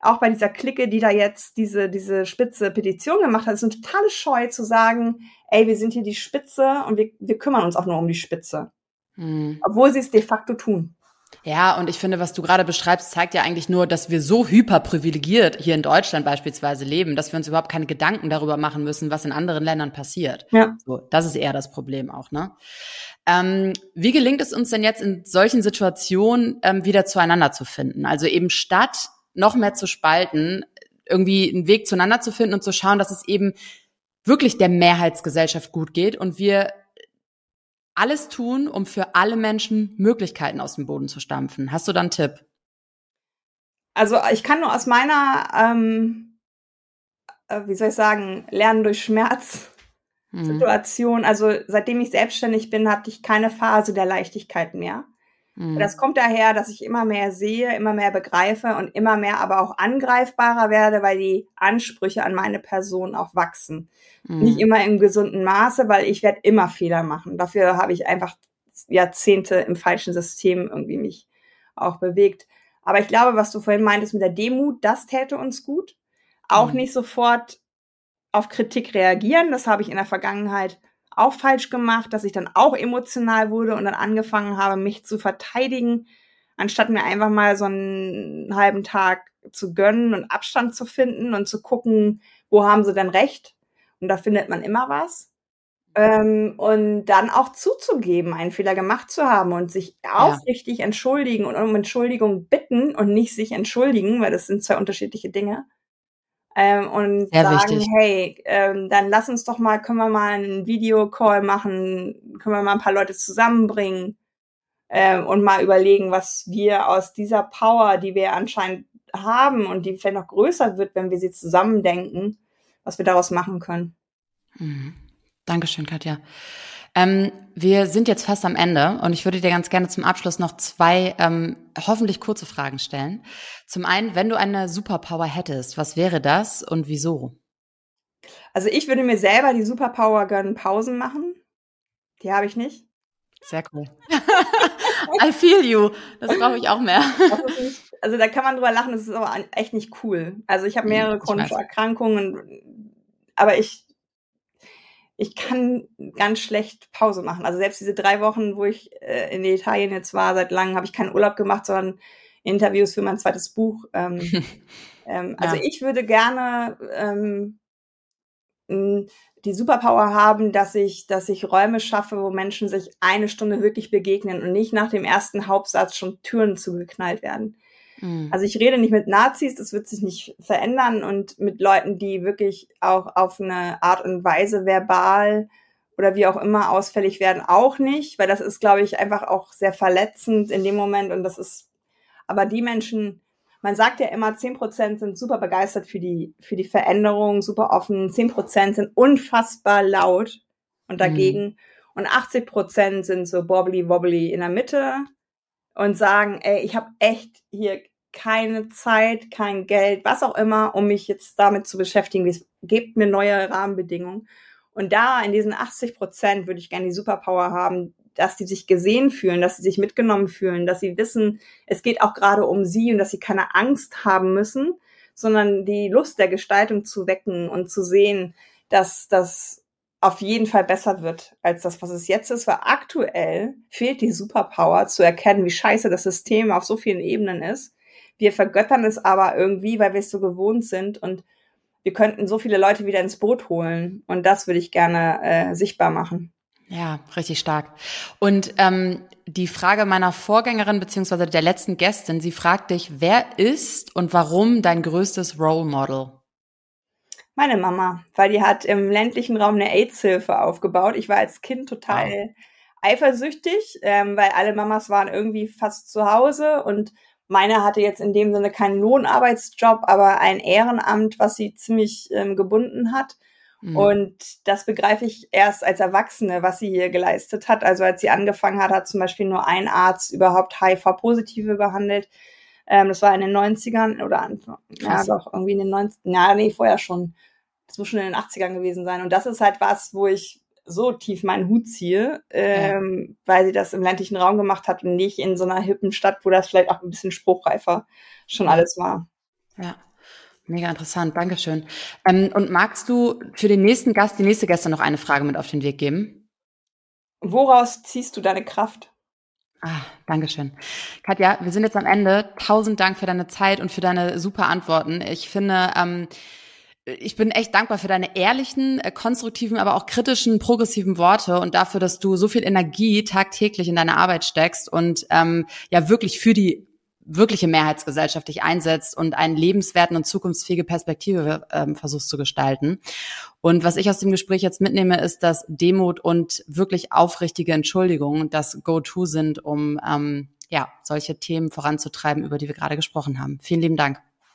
auch bei dieser Clique, die da jetzt diese, diese spitze Petition gemacht hat, ist eine totale Scheu zu sagen, ey, wir sind hier die Spitze und wir, wir kümmern uns auch nur um die Spitze. Hm. Obwohl sie es de facto tun. Ja, und ich finde, was du gerade beschreibst, zeigt ja eigentlich nur, dass wir so hyperprivilegiert hier in Deutschland beispielsweise leben, dass wir uns überhaupt keine Gedanken darüber machen müssen, was in anderen Ländern passiert. Ja. So, das ist eher das Problem auch, ne? Ähm, wie gelingt es uns denn jetzt in solchen Situationen ähm, wieder zueinander zu finden? Also eben statt noch mehr zu spalten, irgendwie einen Weg zueinander zu finden und zu schauen, dass es eben wirklich der Mehrheitsgesellschaft gut geht und wir alles tun, um für alle Menschen Möglichkeiten aus dem Boden zu stampfen. Hast du da einen Tipp? Also ich kann nur aus meiner, ähm, äh, wie soll ich sagen, Lernen durch Schmerz hm. Situation. Also seitdem ich selbstständig bin, hatte ich keine Phase der Leichtigkeit mehr. Mhm. Das kommt daher, dass ich immer mehr sehe, immer mehr begreife und immer mehr aber auch angreifbarer werde, weil die Ansprüche an meine Person auch wachsen. Mhm. Nicht immer im gesunden Maße, weil ich werde immer Fehler machen. Dafür habe ich einfach Jahrzehnte im falschen System irgendwie mich auch bewegt. Aber ich glaube, was du vorhin meintest mit der Demut, das täte uns gut. Auch mhm. nicht sofort auf Kritik reagieren. Das habe ich in der Vergangenheit auch falsch gemacht, dass ich dann auch emotional wurde und dann angefangen habe, mich zu verteidigen, anstatt mir einfach mal so einen halben Tag zu gönnen und Abstand zu finden und zu gucken, wo haben sie denn recht? Und da findet man immer was. Ähm, und dann auch zuzugeben, einen Fehler gemacht zu haben und sich aufrichtig ja. entschuldigen und um Entschuldigung bitten und nicht sich entschuldigen, weil das sind zwei unterschiedliche Dinge. Ähm, und Sehr sagen, wichtig. hey, ähm, dann lass uns doch mal, können wir mal einen Videocall machen, können wir mal ein paar Leute zusammenbringen ähm, und mal überlegen, was wir aus dieser Power, die wir anscheinend haben und die vielleicht noch größer wird, wenn wir sie zusammendenken, was wir daraus machen können. Mhm. Dankeschön, Katja. Ähm, wir sind jetzt fast am Ende und ich würde dir ganz gerne zum Abschluss noch zwei ähm, hoffentlich kurze Fragen stellen. Zum einen, wenn du eine Superpower hättest, was wäre das und wieso? Also ich würde mir selber die Superpower gönnen, Pausen machen. Die habe ich nicht. Sehr cool. I feel you. Das brauche ich auch mehr. Nicht, also da kann man drüber lachen, das ist aber echt nicht cool. Also ich habe mehrere chronische Erkrankungen, aber ich ich kann ganz schlecht Pause machen. Also selbst diese drei Wochen, wo ich äh, in Italien jetzt war, seit langem habe ich keinen Urlaub gemacht, sondern Interviews für mein zweites Buch. Ähm, ähm, also ja. ich würde gerne ähm, die Superpower haben, dass ich, dass ich Räume schaffe, wo Menschen sich eine Stunde wirklich begegnen und nicht nach dem ersten Hauptsatz schon Türen zugeknallt werden. Mhm. Also ich rede nicht mit Nazis, das wird sich nicht verändern und mit Leuten, die wirklich auch auf eine Art und Weise verbal oder wie auch immer ausfällig werden, auch nicht, weil das ist, glaube ich, einfach auch sehr verletzend in dem Moment und das ist, aber die Menschen, man sagt ja immer, zehn Prozent sind super begeistert für die, für die Veränderung, super offen, zehn Prozent sind unfassbar laut und dagegen mhm. und 80 Prozent sind so bobbly wobbly in der Mitte und sagen, ey, ich habe echt hier keine Zeit, kein Geld, was auch immer, um mich jetzt damit zu beschäftigen. Gebt mir neue Rahmenbedingungen. Und da in diesen 80 Prozent würde ich gerne die Superpower haben, dass die sich gesehen fühlen, dass sie sich mitgenommen fühlen, dass sie wissen, es geht auch gerade um sie und dass sie keine Angst haben müssen, sondern die Lust der Gestaltung zu wecken und zu sehen, dass das auf jeden Fall besser wird als das, was es jetzt ist, weil aktuell fehlt die Superpower zu erkennen, wie scheiße das System auf so vielen Ebenen ist wir vergöttern es aber irgendwie, weil wir es so gewohnt sind und wir könnten so viele Leute wieder ins Boot holen. Und das würde ich gerne äh, sichtbar machen. Ja, richtig stark. Und ähm, die Frage meiner Vorgängerin beziehungsweise der letzten Gästin, sie fragt dich, wer ist und warum dein größtes Role Model? Meine Mama, weil die hat im ländlichen Raum eine AIDS-Hilfe aufgebaut. Ich war als Kind total wow. eifersüchtig, ähm, weil alle Mamas waren irgendwie fast zu Hause und meine hatte jetzt in dem Sinne keinen Lohnarbeitsjob, aber ein Ehrenamt, was sie ziemlich ähm, gebunden hat. Mhm. Und das begreife ich erst als Erwachsene, was sie hier geleistet hat. Also als sie angefangen hat, hat zum Beispiel nur ein Arzt überhaupt HIV-Positive behandelt. Ähm, das war in den 90ern oder Anfang, ja doch, irgendwie in den 90ern, ja, nee, vorher schon. Das muss schon in den 80ern gewesen sein. Und das ist halt was, wo ich so tief meinen Hut ziehe, ähm, ja. weil sie das im ländlichen Raum gemacht hat und nicht in so einer hippen Stadt, wo das vielleicht auch ein bisschen spruchreifer schon alles war. Ja. Mega interessant, Dankeschön. Ähm, und magst du für den nächsten Gast, die nächste Gäste noch eine Frage mit auf den Weg geben? Woraus ziehst du deine Kraft? Ah, Dankeschön. Katja, wir sind jetzt am Ende. Tausend Dank für deine Zeit und für deine super Antworten. Ich finde, ähm, ich bin echt dankbar für deine ehrlichen, äh, konstruktiven, aber auch kritischen, progressiven Worte und dafür, dass du so viel Energie tagtäglich in deine Arbeit steckst und ähm, ja wirklich für die wirkliche Mehrheitsgesellschaft dich einsetzt und einen lebenswerten und zukunftsfähige Perspektive ähm, versuchst zu gestalten. Und was ich aus dem Gespräch jetzt mitnehme, ist, dass Demut und wirklich aufrichtige Entschuldigung das Go-To sind, um ähm, ja solche Themen voranzutreiben, über die wir gerade gesprochen haben. Vielen lieben Dank.